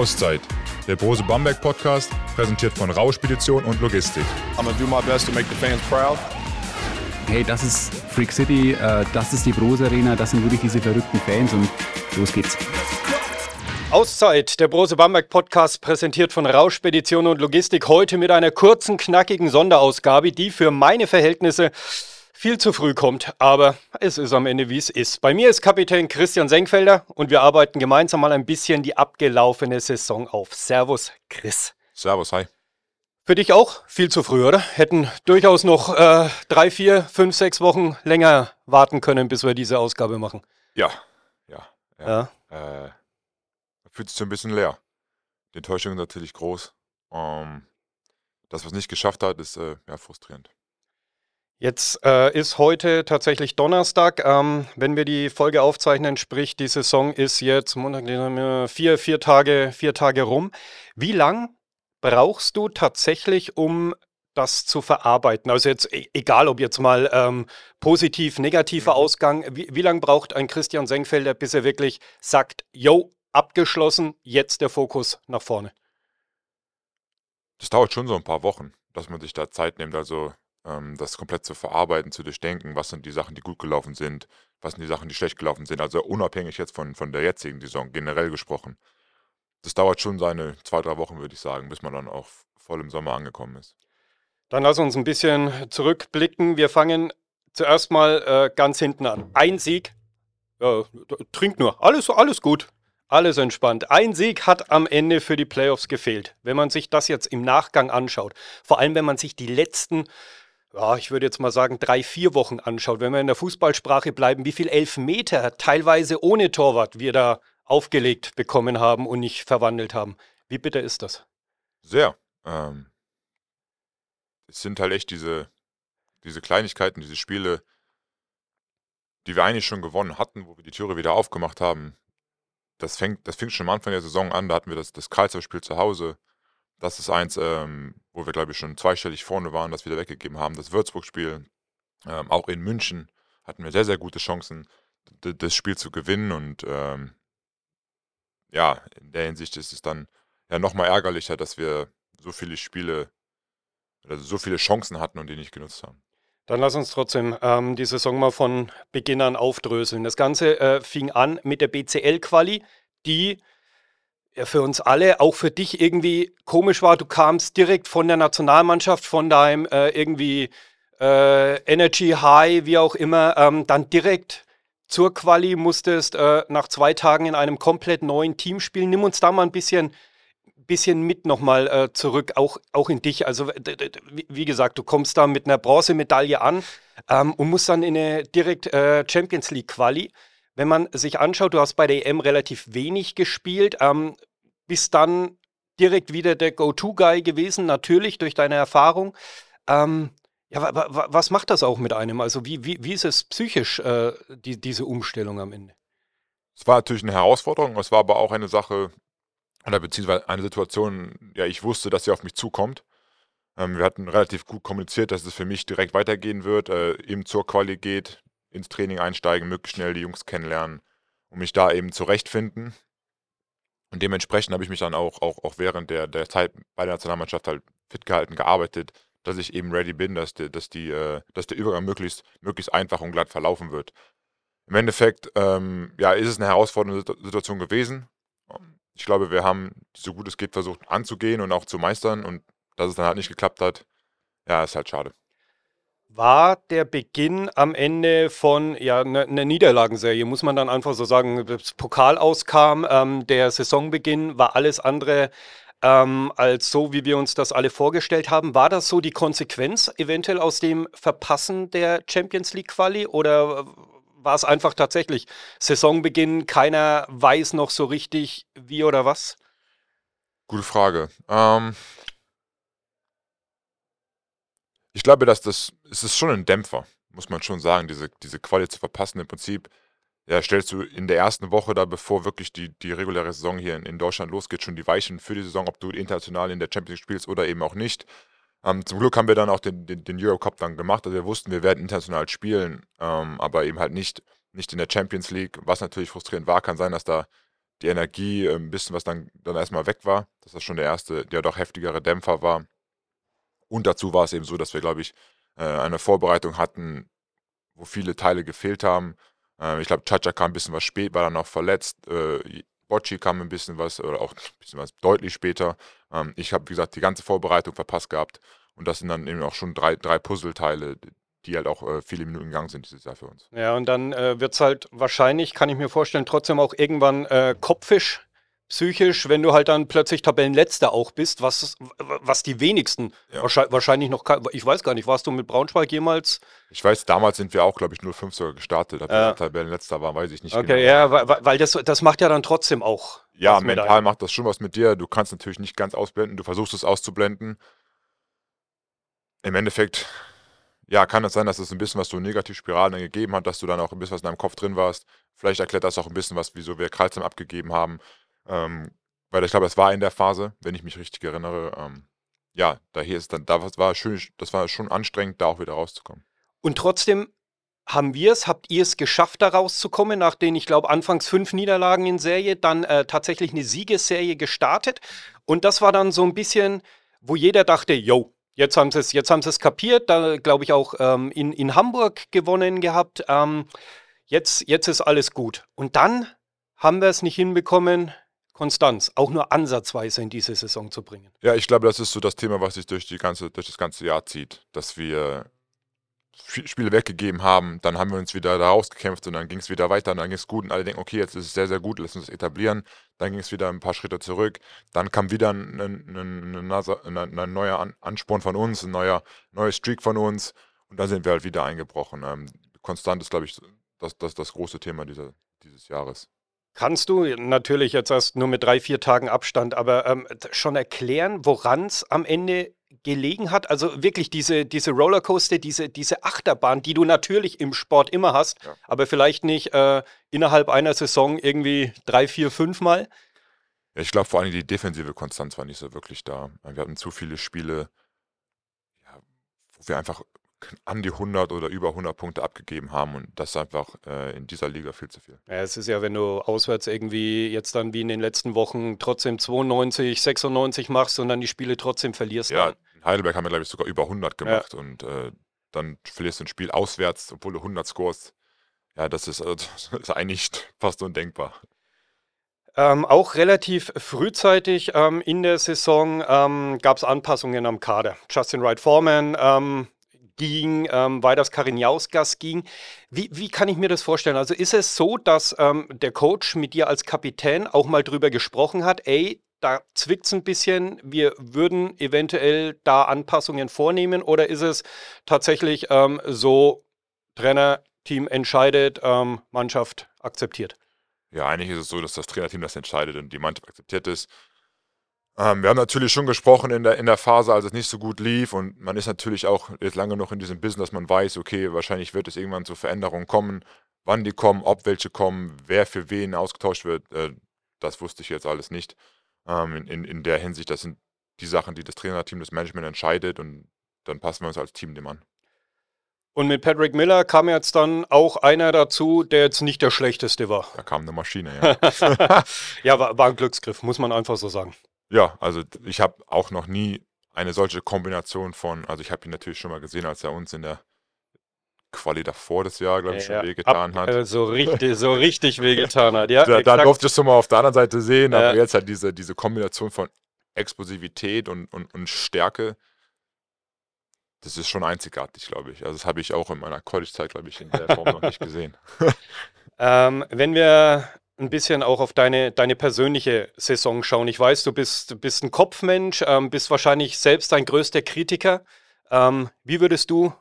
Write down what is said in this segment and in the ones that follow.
Auszeit, der Brose Bamberg Podcast, präsentiert von Rau Spedition und Logistik. I'm gonna do my best to make the fans proud. Hey, das ist Freak City, äh, das ist die Brose Arena, das sind wirklich diese verrückten Fans und los geht's. Auszeit, der Brose Bamberg Podcast, präsentiert von Rausch Spedition und Logistik. Heute mit einer kurzen, knackigen Sonderausgabe, die für meine Verhältnisse viel zu früh kommt. Aber es ist am Ende, wie es ist. Bei mir ist Kapitän Christian Senkfelder und wir arbeiten gemeinsam mal ein bisschen die abgelaufene Saison auf. Servus, Chris. Servus, hi. Für dich auch viel zu früh, oder? Hätten durchaus noch äh, drei, vier, fünf, sechs Wochen länger warten können, bis wir diese Ausgabe machen. Ja, ja, ja. Äh, fühlt sich so ein bisschen leer. Die Enttäuschung ist natürlich groß. Ähm, das, was nicht geschafft hat, ist äh, ja, frustrierend. Jetzt äh, ist heute tatsächlich Donnerstag. Ähm, wenn wir die Folge aufzeichnen, sprich die Saison ist jetzt Montag, vier, vier, Tage, vier Tage rum. Wie lang brauchst du tatsächlich, um das zu verarbeiten? Also jetzt e egal, ob jetzt mal ähm, positiv, negativer mhm. Ausgang. Wie, wie lange braucht ein Christian Senkfelder, bis er wirklich sagt, yo, abgeschlossen, jetzt der Fokus nach vorne? Das dauert schon so ein paar Wochen, dass man sich da Zeit nimmt. Also ähm, das komplett zu verarbeiten, zu durchdenken, was sind die Sachen, die gut gelaufen sind, was sind die Sachen, die schlecht gelaufen sind. Also unabhängig jetzt von, von der jetzigen Saison, generell gesprochen. Das dauert schon seine zwei, drei Wochen, würde ich sagen, bis man dann auch voll im Sommer angekommen ist. Dann lass uns ein bisschen zurückblicken. Wir fangen zuerst mal äh, ganz hinten an. Ein Sieg. Ja, trink nur. Alles, alles gut. Alles entspannt. Ein Sieg hat am Ende für die Playoffs gefehlt. Wenn man sich das jetzt im Nachgang anschaut, vor allem wenn man sich die letzten ja, ich würde jetzt mal sagen, drei, vier Wochen anschaut, wenn wir in der Fußballsprache bleiben, wie viel Elfmeter teilweise ohne Torwart wir da aufgelegt bekommen haben und nicht verwandelt haben. Wie bitter ist das? Sehr. Ähm, es sind halt echt diese, diese Kleinigkeiten, diese Spiele, die wir eigentlich schon gewonnen hatten, wo wir die Türe wieder aufgemacht haben. Das, fängt, das fing schon am Anfang der Saison an, da hatten wir das, das Karlsruhe-Spiel zu Hause. Das ist eins, ähm, wo wir, glaube ich, schon zweistellig vorne waren, das wieder weggegeben haben. Das Würzburg-Spiel, ähm, auch in München, hatten wir sehr, sehr gute Chancen, das Spiel zu gewinnen. Und ähm, ja, in der Hinsicht ist es dann ja nochmal ärgerlicher, dass wir so viele Spiele oder so viele Chancen hatten und die nicht genutzt haben. Dann lass uns trotzdem ähm, die Saison mal von Beginn an aufdröseln. Das Ganze äh, fing an mit der BCL-Quali, die ja, für uns alle, auch für dich irgendwie komisch war. Du kamst direkt von der Nationalmannschaft, von deinem äh, irgendwie äh, Energy High, wie auch immer, ähm, dann direkt zur Quali musstest äh, nach zwei Tagen in einem komplett neuen Team spielen. Nimm uns da mal ein bisschen, bisschen mit nochmal äh, zurück, auch, auch in dich. Also wie gesagt, du kommst da mit einer Bronzemedaille an ähm, und musst dann in eine direkt äh, Champions League Quali. Wenn man sich anschaut, du hast bei der EM relativ wenig gespielt, ähm, bist dann direkt wieder der Go-To-Guy gewesen, natürlich durch deine Erfahrung. Ähm, ja, was macht das auch mit einem? Also wie, wie, wie ist es psychisch, äh, die, diese Umstellung am Ende? Es war natürlich eine Herausforderung, es war aber auch eine Sache, oder beziehungsweise eine Situation, ja, ich wusste, dass sie auf mich zukommt. Ähm, wir hatten relativ gut kommuniziert, dass es für mich direkt weitergehen wird, äh, eben zur Quali geht, ins Training einsteigen, möglichst schnell die Jungs kennenlernen und mich da eben zurechtfinden. Und dementsprechend habe ich mich dann auch, auch, auch während der, der Zeit bei der Nationalmannschaft halt fit gehalten, gearbeitet, dass ich eben ready bin, dass, die, dass, die, äh, dass der Übergang möglichst, möglichst einfach und glatt verlaufen wird. Im Endeffekt, ähm, ja, ist es eine herausfordernde Situation gewesen. Ich glaube, wir haben, so gut es geht, versucht anzugehen und auch zu meistern und dass es dann halt nicht geklappt hat, ja, ist halt schade war der Beginn am Ende von ja, einer ne Niederlagenserie, muss man dann einfach so sagen. Das Pokal auskam, ähm, der Saisonbeginn war alles andere ähm, als so, wie wir uns das alle vorgestellt haben. War das so die Konsequenz eventuell aus dem Verpassen der Champions League Quali oder war es einfach tatsächlich Saisonbeginn, keiner weiß noch so richtig wie oder was? Gute Frage. Ähm, ich glaube, dass das, es ist schon ein Dämpfer, muss man schon sagen, diese, diese Quali zu verpassen. Im Prinzip ja, stellst du in der ersten Woche da, bevor wirklich die, die reguläre Saison hier in, in Deutschland losgeht, schon die Weichen für die Saison, ob du international in der Champions League spielst oder eben auch nicht. Ähm, zum Glück haben wir dann auch den, den, den Eurocup dann gemacht. Also wir wussten, wir werden international spielen, ähm, aber eben halt nicht, nicht in der Champions League, was natürlich frustrierend war. Kann sein, dass da die Energie äh, ein bisschen was dann, dann erstmal weg war, dass das schon der erste, der doch heftigere Dämpfer war. Und dazu war es eben so, dass wir, glaube ich, äh, eine Vorbereitung hatten, wo viele Teile gefehlt haben. Äh, ich glaube, Chacha kam ein bisschen was spät, war dann noch verletzt. Äh, Bocci kam ein bisschen was, oder auch ein bisschen was deutlich später. Ähm, ich habe, wie gesagt, die ganze Vorbereitung verpasst gehabt. Und das sind dann eben auch schon drei, drei Puzzleteile, die halt auch viele Minuten gegangen sind dieses Jahr für uns. Ja, und dann wird es halt wahrscheinlich, kann ich mir vorstellen, trotzdem auch irgendwann äh, kopfisch, psychisch, wenn du halt dann plötzlich Tabellenletzter auch bist, was, was die wenigsten ja. wahrscheinlich, noch, ich weiß gar nicht, warst du mit Braunschweig jemals? Ich weiß, damals sind wir auch, glaube ich, 05 sogar gestartet, ob wir Tabellenletzter waren, weiß ich nicht okay, genau. Okay, ja, weil, weil das, das macht ja dann trotzdem auch. Ja, mental macht das schon was mit dir. Du kannst natürlich nicht ganz ausblenden, du versuchst es auszublenden. Im Endeffekt ja, kann es sein, dass es ein bisschen was so Negativspiralen gegeben hat, dass du dann auch ein bisschen was in deinem Kopf drin warst. Vielleicht erklärt das auch ein bisschen was, wieso wir Kreuzheim abgegeben haben. Ähm, weil ich glaube, das war in der Phase, wenn ich mich richtig erinnere. Ähm, ja, da hier ist dann, da war schön, das war schon anstrengend, da auch wieder rauszukommen. Und trotzdem haben wir es, habt ihr es geschafft, da rauszukommen, nach den, ich glaube, anfangs fünf Niederlagen in Serie, dann äh, tatsächlich eine Siegesserie gestartet. Und das war dann so ein bisschen, wo jeder dachte, yo, Jetzt haben sie es, jetzt haben sie es kapiert, da glaube ich auch ähm, in, in Hamburg gewonnen gehabt. Ähm, jetzt, jetzt ist alles gut. Und dann haben wir es nicht hinbekommen, Konstanz auch nur ansatzweise in diese Saison zu bringen. Ja, ich glaube, das ist so das Thema, was sich durch, die ganze, durch das ganze Jahr zieht, dass wir Spiele weggegeben haben, dann haben wir uns wieder da rausgekämpft und dann ging es wieder weiter und dann ging es gut und alle denken, okay, jetzt ist es sehr, sehr gut, lass uns etablieren. Dann ging es wieder ein paar Schritte zurück. Dann kam wieder ein, ein, ein, ein neuer Ansporn von uns, ein neuer, neuer Streak von uns und dann sind wir halt wieder eingebrochen. Ähm, konstant ist, glaube ich, das, das, das große Thema dieser, dieses Jahres. Kannst du natürlich jetzt erst nur mit drei, vier Tagen Abstand, aber ähm, schon erklären, woran es am Ende gelegen hat? Also wirklich diese, diese Rollercoaster, diese, diese Achterbahn, die du natürlich im Sport immer hast, ja. aber vielleicht nicht äh, innerhalb einer Saison irgendwie drei, vier, fünf Mal? Ja, ich glaube vor allem die defensive Konstanz war nicht so wirklich da. Wir hatten zu viele Spiele, ja, wo wir einfach an die 100 oder über 100 Punkte abgegeben haben und das ist einfach äh, in dieser Liga viel zu viel. Ja, es ist ja, wenn du auswärts irgendwie jetzt dann wie in den letzten Wochen trotzdem 92, 96 machst und dann die Spiele trotzdem verlierst. Ja, in Heidelberg haben wir glaube ich sogar über 100 gemacht ja. und äh, dann verlierst du ein Spiel auswärts, obwohl du 100 scorest. Ja, das ist, äh, das ist eigentlich fast undenkbar. Ähm, auch relativ frühzeitig ähm, in der Saison ähm, gab es Anpassungen am Kader. Justin Wright Foreman ähm, ging, ähm, das Karinjauskas ging. Wie, wie kann ich mir das vorstellen? Also ist es so, dass ähm, der Coach mit dir als Kapitän auch mal drüber gesprochen hat, ey, da zwickt es ein bisschen, wir würden eventuell da Anpassungen vornehmen oder ist es tatsächlich ähm, so, Trainer, Team entscheidet, ähm, Mannschaft akzeptiert? Ja, eigentlich ist es so, dass das Trainerteam das entscheidet und die Mannschaft akzeptiert ist. Ähm, wir haben natürlich schon gesprochen in der, in der Phase, als es nicht so gut lief und man ist natürlich auch jetzt lange noch in diesem Business, dass man weiß, okay, wahrscheinlich wird es irgendwann zu Veränderungen kommen. Wann die kommen, ob welche kommen, wer für wen ausgetauscht wird, äh, das wusste ich jetzt alles nicht. Ähm, in, in, in der Hinsicht, das sind die Sachen, die das Trainerteam, das Management entscheidet und dann passen wir uns als Team dem an. Und mit Patrick Miller kam jetzt dann auch einer dazu, der jetzt nicht der schlechteste war. Da kam eine Maschine, ja. ja, war, war ein Glücksgriff, muss man einfach so sagen. Ja, also ich habe auch noch nie eine solche Kombination von, also ich habe ihn natürlich schon mal gesehen, als er uns in der Quali davor das Jahr, glaube ich, schon ja, wehgetan hat. Äh, so richtig, so richtig wehgetan hat, ja. Da, da durfte ich es mal auf der anderen Seite sehen, aber jetzt halt diese, diese Kombination von Explosivität und, und, und Stärke, das ist schon einzigartig, glaube ich. Also das habe ich auch in meiner College-Zeit, glaube ich, in der Form noch nicht gesehen. ähm, wenn wir ein bisschen auch auf deine, deine persönliche Saison schauen. Ich weiß, du bist, bist ein Kopfmensch, ähm, bist wahrscheinlich selbst dein größter Kritiker. Ähm, wie würdest du,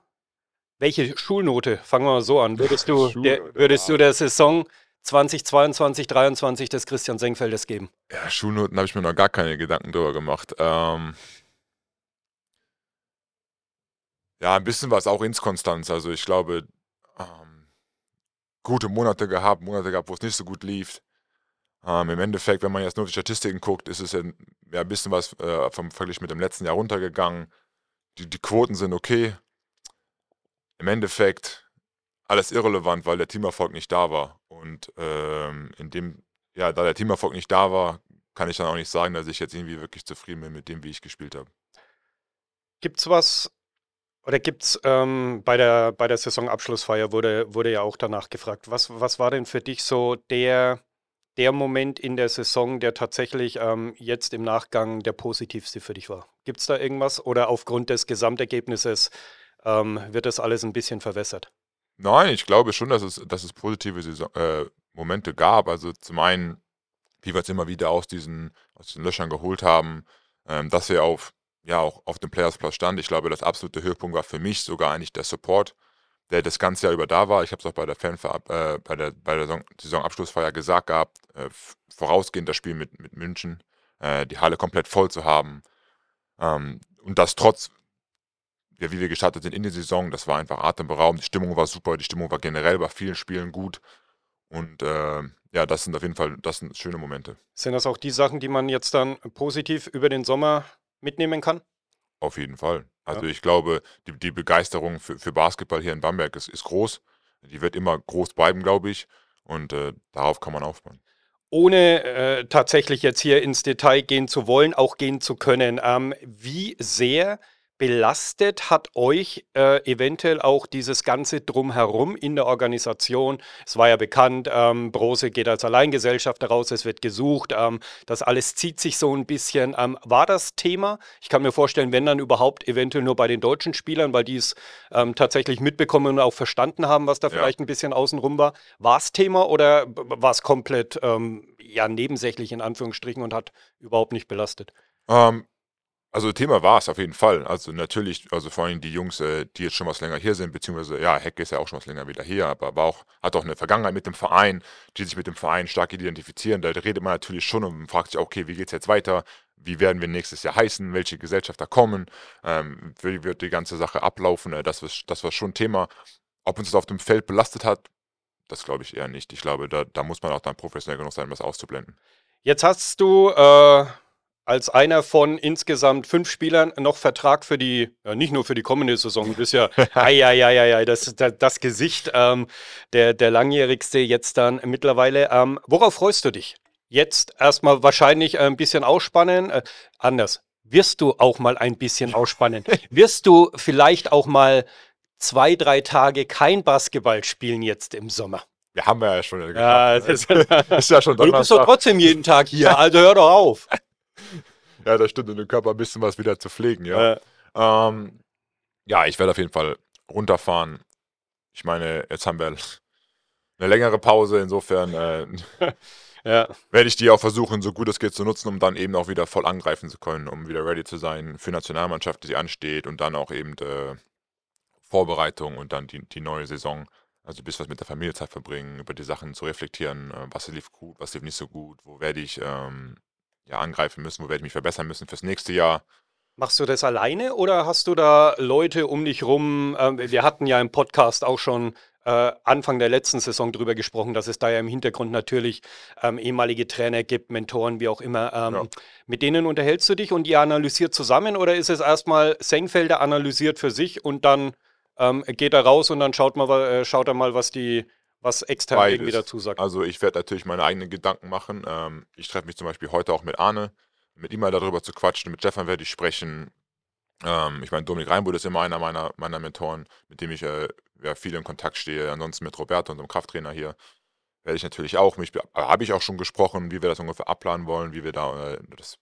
welche Schulnote, fangen wir mal so an, würdest du, der, würdest du der Saison 2022, 2023 des Christian Senkfeldes geben? Ja, Schulnoten habe ich mir noch gar keine Gedanken drüber gemacht. Ähm, ja, ein bisschen was auch ins Konstanz. Also ich glaube, gute Monate gehabt, Monate gehabt, wo es nicht so gut lief. Ähm, Im Endeffekt, wenn man jetzt nur die Statistiken guckt, ist es ja, ein bisschen was äh, vom Vergleich mit dem letzten Jahr runtergegangen. Die, die Quoten sind okay. Im Endeffekt alles irrelevant, weil der Teamerfolg nicht da war. Und ähm, in dem ja, da der Teamerfolg nicht da war, kann ich dann auch nicht sagen, dass ich jetzt irgendwie wirklich zufrieden bin mit dem, wie ich gespielt habe. Gibt's was oder gibt's ähm, bei der bei der Saisonabschlussfeier wurde wurde ja auch danach gefragt, was was war denn für dich so der der Moment in der Saison, der tatsächlich ähm, jetzt im Nachgang der positivste für dich war? Gibt es da irgendwas oder aufgrund des Gesamtergebnisses ähm, wird das alles ein bisschen verwässert? Nein, ich glaube schon, dass es, dass es positive Saison, äh, Momente gab. Also zum einen, wie wir es immer wieder aus diesen, aus den Löchern geholt haben, ähm, dass wir auf, ja, auch auf dem Players Plus stand. Ich glaube, das absolute Höhepunkt war für mich sogar eigentlich der Support, der das ganze Jahr über da war. Ich habe es auch bei der Fanver äh, bei der, bei der Saisonabschlussfeier gesagt gehabt, äh, vorausgehend das Spiel mit, mit München, äh, die Halle komplett voll zu haben. Ähm, und das trotz ja, wie wir gestartet sind in die Saison, das war einfach atemberaubend. Die Stimmung war super, die Stimmung war generell bei vielen Spielen gut. Und äh, ja, das sind auf jeden Fall, das sind schöne Momente. Sind das auch die Sachen, die man jetzt dann positiv über den Sommer mitnehmen kann? Auf jeden Fall. Also ja. ich glaube, die, die Begeisterung für, für, Basketball hier in Bamberg ist, ist groß. Die wird immer groß bleiben, glaube ich. Und äh, darauf kann man aufbauen ohne äh, tatsächlich jetzt hier ins Detail gehen zu wollen, auch gehen zu können. Ähm, wie sehr belastet hat euch äh, eventuell auch dieses ganze Drumherum in der Organisation? Es war ja bekannt, ähm, Brose geht als Alleingesellschafter raus, es wird gesucht, ähm, das alles zieht sich so ein bisschen. Ähm, war das Thema? Ich kann mir vorstellen, wenn dann überhaupt eventuell nur bei den deutschen Spielern, weil die es ähm, tatsächlich mitbekommen und auch verstanden haben, was da ja. vielleicht ein bisschen außenrum war. War es Thema oder war es komplett ähm, ja, nebensächlich in Anführungsstrichen und hat überhaupt nicht belastet? Ähm, also Thema war es auf jeden Fall. Also natürlich, also vor allem die Jungs, äh, die jetzt schon was länger hier sind, beziehungsweise ja, Heck ist ja auch schon was länger wieder hier, aber, aber auch, hat auch eine Vergangenheit mit dem Verein, die sich mit dem Verein stark identifizieren. Da redet man natürlich schon und fragt sich, okay, wie geht es jetzt weiter? Wie werden wir nächstes Jahr heißen? Welche Gesellschafter kommen? Ähm, wie wird die ganze Sache ablaufen? Äh, das, war, das war schon Thema. Ob uns das auf dem Feld belastet hat, das glaube ich eher nicht. Ich glaube, da, da muss man auch dann professionell genug sein, um das auszublenden. Jetzt hast du äh als einer von insgesamt fünf Spielern noch Vertrag für die, ja, nicht nur für die kommende Saison, du bist ja, ja, ja, ja, ja, das, das, das Gesicht, ähm, der, der langjährigste jetzt dann mittlerweile. Ähm, worauf freust du dich? Jetzt erstmal wahrscheinlich ein bisschen ausspannen. Äh, anders. Wirst du auch mal ein bisschen ausspannen? Wirst du vielleicht auch mal zwei, drei Tage kein Basketball spielen jetzt im Sommer? Wir haben ja schon. Ja, das ist, ist ja schon Du bist doch trotzdem jeden Tag hier, also hör doch auf. ja, das stimmt, um den Körper ein bisschen was wieder zu pflegen, ja. Äh. Ähm, ja, ich werde auf jeden Fall runterfahren. Ich meine, jetzt haben wir eine längere Pause, insofern äh, ja. werde ich die auch versuchen, so gut es geht zu nutzen, um dann eben auch wieder voll angreifen zu können, um wieder ready zu sein für Nationalmannschaft, die ansteht und dann auch eben äh, Vorbereitung und dann die, die neue Saison. Also bis was mit der Familie Zeit verbringen, über die Sachen zu reflektieren, äh, was lief gut, was lief nicht so gut, wo werde ich ähm, ja, angreifen müssen, wo werde ich mich verbessern müssen fürs nächste Jahr. Machst du das alleine oder hast du da Leute um dich rum? Ähm, wir hatten ja im Podcast auch schon äh, Anfang der letzten Saison drüber gesprochen, dass es da ja im Hintergrund natürlich ähm, ehemalige Trainer gibt, Mentoren, wie auch immer. Ähm, ja. Mit denen unterhältst du dich und ihr analysiert zusammen oder ist es erstmal Senkfelder analysiert für sich und dann geht er raus und dann schaut, mal, äh, schaut er mal, was die was extern Beides. irgendwie dazu sagt. Also ich werde natürlich meine eigenen Gedanken machen. Ähm, ich treffe mich zum Beispiel heute auch mit Arne, mit ihm mal darüber zu quatschen. Mit Stefan werde ich sprechen. Ähm, ich meine, Dominik Reinbutt ist immer einer meiner, meiner Mentoren, mit dem ich äh, ja, viel in Kontakt stehe. Ansonsten mit Roberto, unserem Krafttrainer hier, werde ich natürlich auch. Mich habe ich auch schon gesprochen, wie wir das ungefähr abplanen wollen, wie wir da äh, das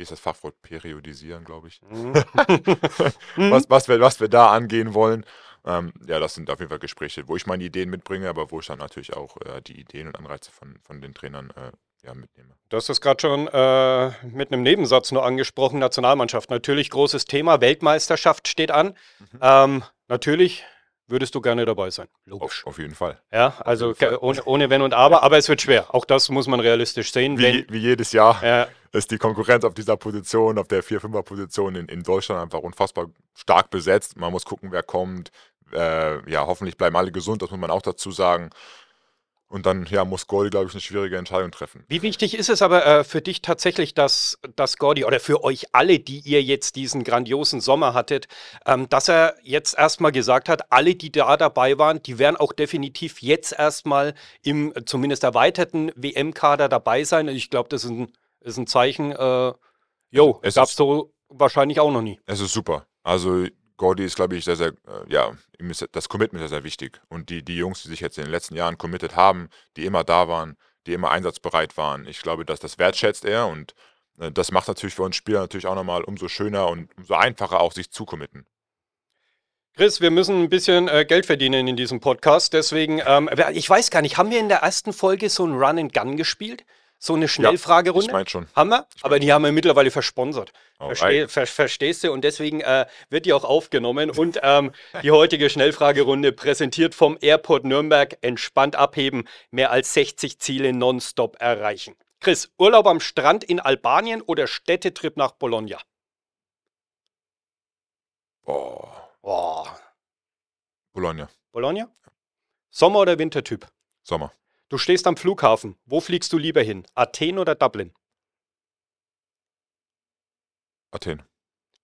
wie ist das Fachwort, periodisieren, glaube ich. Mhm. was, was, wir, was wir da angehen wollen. Ähm, ja, das sind auf jeden Fall Gespräche, wo ich meine Ideen mitbringe, aber wo ich dann natürlich auch äh, die Ideen und Anreize von, von den Trainern äh, ja, mitnehme. Du hast es gerade schon äh, mit einem Nebensatz nur angesprochen, Nationalmannschaft. Natürlich großes Thema, Weltmeisterschaft steht an. Mhm. Ähm, natürlich würdest du gerne dabei sein. Logisch. Auf, auf jeden Fall. Ja, also ohne, ohne, Wenn und Aber, aber es wird schwer. Auch das muss man realistisch sehen. Wie, wenn, wie jedes Jahr ja. Ist die Konkurrenz auf dieser Position, auf der 4-5er-Position in, in Deutschland einfach unfassbar stark besetzt. Man muss gucken, wer kommt. Äh, ja, hoffentlich bleiben alle gesund, das muss man auch dazu sagen. Und dann ja, muss Gordy, glaube ich, eine schwierige Entscheidung treffen. Wie wichtig ist es aber äh, für dich tatsächlich, dass, dass Gordy oder für euch alle, die ihr jetzt diesen grandiosen Sommer hattet, ähm, dass er jetzt erstmal gesagt hat, alle, die da dabei waren, die werden auch definitiv jetzt erstmal im zumindest erweiterten WM-Kader dabei sein. Ich glaube, das ist ein, ist ein Zeichen, äh, jo, es gab so wahrscheinlich auch noch nie. Es ist super. Also Gordy ist, glaube ich, sehr, sehr, äh, ja, ist das Commitment sehr, sehr wichtig. Und die, die Jungs, die sich jetzt in den letzten Jahren committed haben, die immer da waren, die immer einsatzbereit waren, ich glaube, dass das wertschätzt er und äh, das macht natürlich für uns Spieler natürlich auch nochmal umso schöner und umso einfacher auch sich zu committen. Chris, wir müssen ein bisschen äh, Geld verdienen in diesem Podcast. Deswegen, ähm, ich weiß gar nicht, haben wir in der ersten Folge so ein Run and Gun gespielt? So eine Schnellfragerunde? Ja, ich meine schon. Haben wir? Ich aber die haben wir mittlerweile versponsert. Versteh, ver, verstehst du? Und deswegen äh, wird die auch aufgenommen. Und ähm, die heutige Schnellfragerunde präsentiert vom Airport Nürnberg. Entspannt abheben, mehr als 60 Ziele nonstop erreichen. Chris, Urlaub am Strand in Albanien oder Städtetrip nach Bologna? Boah. Boah. Bologna. Bologna? Sommer- oder Wintertyp? Sommer. Du stehst am Flughafen. Wo fliegst du lieber hin? Athen oder Dublin? Athen.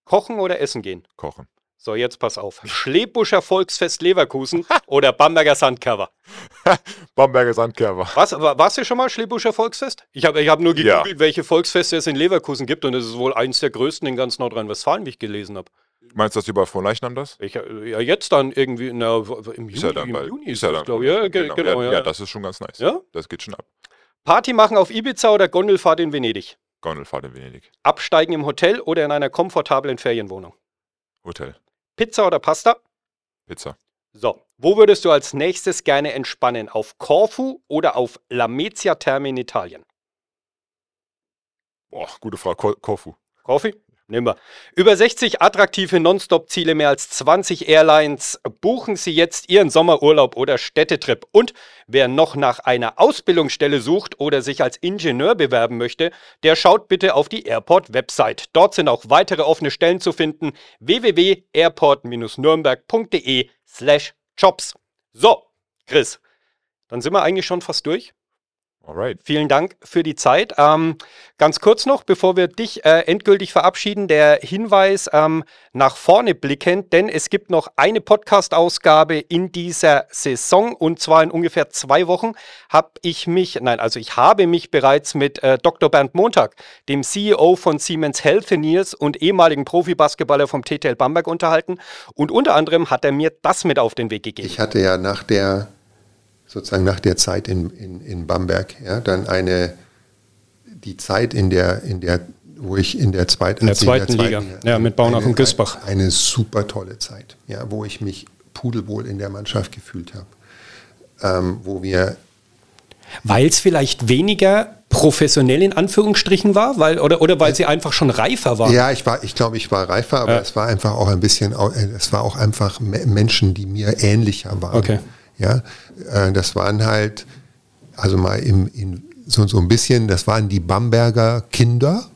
Kochen oder essen gehen? Kochen. So, jetzt pass auf. Schleebuscher Volksfest Leverkusen oder Bamberger Sandcover? Bamberger Sandcover. Was, warst du schon mal Schleebuscher Volksfest? Ich habe ich hab nur gegoogelt, ja. welche Volksfeste es in Leverkusen gibt und es ist wohl eins der größten in ganz Nordrhein-Westfalen, wie ich gelesen habe. Meinst du das über Frohnleichnam das? Ich, ja, jetzt dann irgendwie na, im Juni. Ist ja dann im Juni ist, ja dann, glaube ich. Ja, genau, genau, ja, ja, das ist schon ganz nice. Ja? Das geht schon ab. Party machen auf Ibiza oder Gondelfahrt in Venedig? Gondelfahrt in Venedig. Absteigen im Hotel oder in einer komfortablen Ferienwohnung? Hotel. Pizza oder Pasta? Pizza. So, wo würdest du als nächstes gerne entspannen? Auf Korfu oder auf Lamezia Terme in Italien? Boah, gute Frage. Korfu. Korfu? Nehmen. Über 60 attraktive Nonstop-Ziele, mehr als 20 Airlines. Buchen Sie jetzt Ihren Sommerurlaub oder Städtetrip. Und wer noch nach einer Ausbildungsstelle sucht oder sich als Ingenieur bewerben möchte, der schaut bitte auf die Airport-Website. Dort sind auch weitere offene Stellen zu finden. www.airport-nürnberg.de slash jobs. So, Chris, dann sind wir eigentlich schon fast durch. Alright. Vielen Dank für die Zeit. Ähm, ganz kurz noch, bevor wir dich äh, endgültig verabschieden, der Hinweis ähm, nach vorne blickend, denn es gibt noch eine Podcast-Ausgabe in dieser Saison und zwar in ungefähr zwei Wochen habe ich mich, nein, also ich habe mich bereits mit äh, Dr. Bernd Montag, dem CEO von Siemens Healthineers und ehemaligen Profibasketballer vom TTL Bamberg unterhalten und unter anderem hat er mir das mit auf den Weg gegeben. Ich hatte ja nach der sozusagen nach der Zeit in, in, in Bamberg, ja, dann eine, die Zeit in der, in der, wo ich in der zweiten, in der zweiten, in der zweiten Liga, ja, mit Baunach und Güsbach. Eine, eine super tolle Zeit, ja, wo ich mich pudelwohl in der Mannschaft gefühlt habe. Ähm, wo wir weil es vielleicht weniger professionell in Anführungsstrichen war, weil oder oder weil sie einfach schon reifer waren. Ja, ich war, ich glaube, ich war reifer, aber ja. es war einfach auch ein bisschen, es war auch einfach Menschen, die mir ähnlicher waren. Okay. Ja, äh, das waren halt, also mal im, in, so, so ein bisschen, das waren die Bamberger Kinder,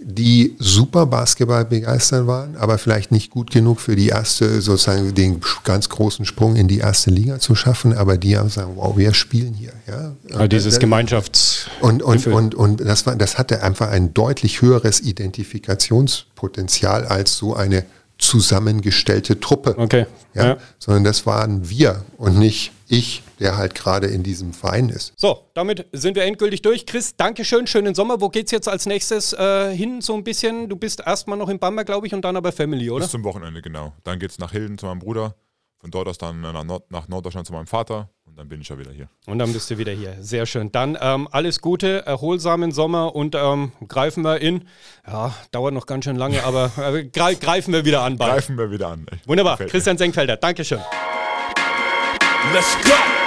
die super Basketball begeistert waren, aber vielleicht nicht gut genug für die erste, sozusagen den ganz großen Sprung in die erste Liga zu schaffen, aber die haben gesagt, wow, wir spielen hier. Ja? Also dieses Gemeinschafts... Und, und, und, und das, war, das hatte einfach ein deutlich höheres Identifikationspotenzial als so eine zusammengestellte Truppe. Okay. Ja, ja. Sondern das waren wir und nicht ich, der halt gerade in diesem Verein ist. So, damit sind wir endgültig durch. Chris, Dankeschön, schönen Sommer. Wo geht's jetzt als nächstes äh, hin so ein bisschen? Du bist erstmal noch in Bamberg, glaube ich, und dann aber Family, oder? Bis zum Wochenende, genau. Dann geht's nach Hilden zu meinem Bruder. Von dort aus dann nach, Nord nach Norddeutschland zu meinem Vater und dann bin ich ja wieder hier. Und dann bist du wieder hier. Sehr schön. Dann ähm, alles Gute, erholsamen Sommer und ähm, greifen wir in. Ja, dauert noch ganz schön lange, aber äh, greifen wir wieder an. Bald. Greifen wir wieder an. Wunderbar. Christian Senkfelder, Dankeschön. Let's go!